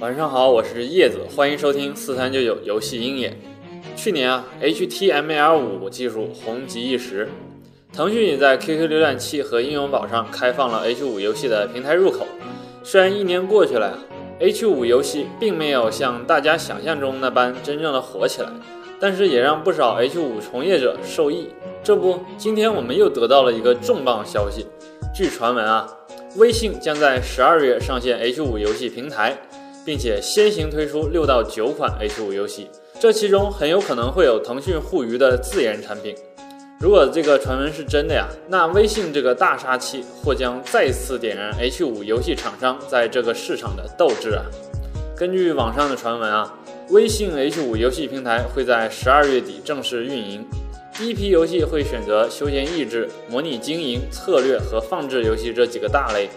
晚上好，我是叶子，欢迎收听四三九九游戏鹰眼。去年啊，HTML 五技术红极一时，腾讯也在 QQ 浏览器和应用宝上开放了 H 五游戏的平台入口。虽然一年过去了，H 五游戏并没有像大家想象中那般真正的火起来，但是也让不少 H 五从业者受益。这不，今天我们又得到了一个重磅消息，据传闻啊，微信将在十二月上线 H 五游戏平台。并且先行推出六到九款 H 五游戏，这其中很有可能会有腾讯互娱的自研产品。如果这个传闻是真的呀，那微信这个大杀器或将再次点燃 H 五游戏厂商在这个市场的斗志啊！根据网上的传闻啊，微信 H 五游戏平台会在十二月底正式运营，一批游戏会选择休闲益智、模拟经营、策略和放置游戏这几个大类。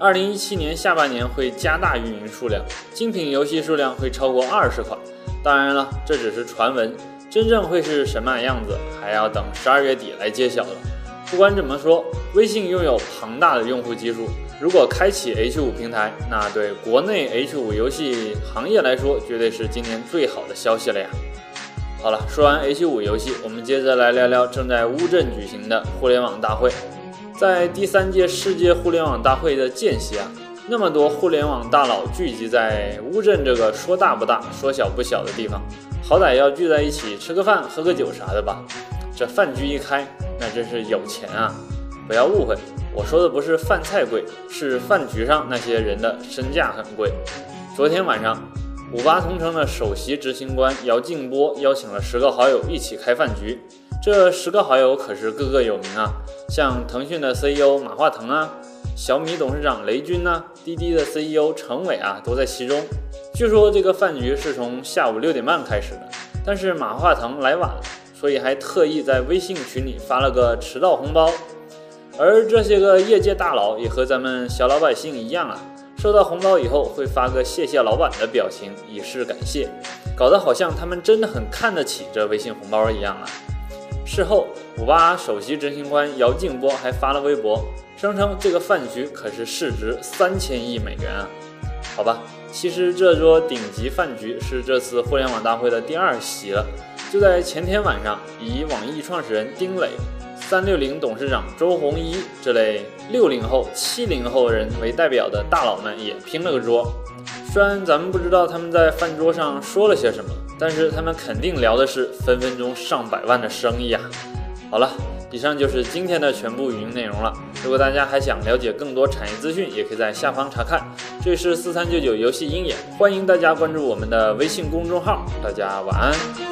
二零一七年下半年会加大运营数量，精品游戏数量会超过二十款。当然了，这只是传闻，真正会是什么样子，还要等十二月底来揭晓了。不管怎么说，微信拥有庞大的用户基数，如果开启 H 五平台，那对国内 H 五游戏行业来说，绝对是今年最好的消息了呀。好了，说完 H 五游戏，我们接着来聊聊正在乌镇举行的互联网大会。在第三届世界互联网大会的间隙啊，那么多互联网大佬聚集在乌镇这个说大不大、说小不小的地方，好歹要聚在一起吃个饭、喝个酒啥的吧？这饭局一开，那真是有钱啊！不要误会，我说的不是饭菜贵，是饭局上那些人的身价很贵。昨天晚上，五八同城的首席执行官姚劲波邀请了十个好友一起开饭局。这十个好友可是个个有名啊，像腾讯的 CEO 马化腾啊，小米董事长雷军呐，滴滴的 CEO 程伟啊，都在其中。据说这个饭局是从下午六点半开始的，但是马化腾来晚了，所以还特意在微信群里发了个迟到红包。而这些个业界大佬也和咱们小老百姓一样啊，收到红包以后会发个谢谢老板的表情以示感谢，搞得好像他们真的很看得起这微信红包一样啊。事后，五八首席执行官姚劲波还发了微博，声称这个饭局可是市值三千亿美元啊！好吧，其实这桌顶级饭局是这次互联网大会的第二席了。就在前天晚上，以网易创始人丁磊、三六零董事长周鸿祎这类六零后、七零后人为代表的大佬们也拼了个桌。虽然咱们不知道他们在饭桌上说了些什么。但是他们肯定聊的是分分钟上百万的生意啊！好了，以上就是今天的全部语音内容了。如果大家还想了解更多产业资讯，也可以在下方查看。这里是四三九九游戏鹰眼，欢迎大家关注我们的微信公众号。大家晚安。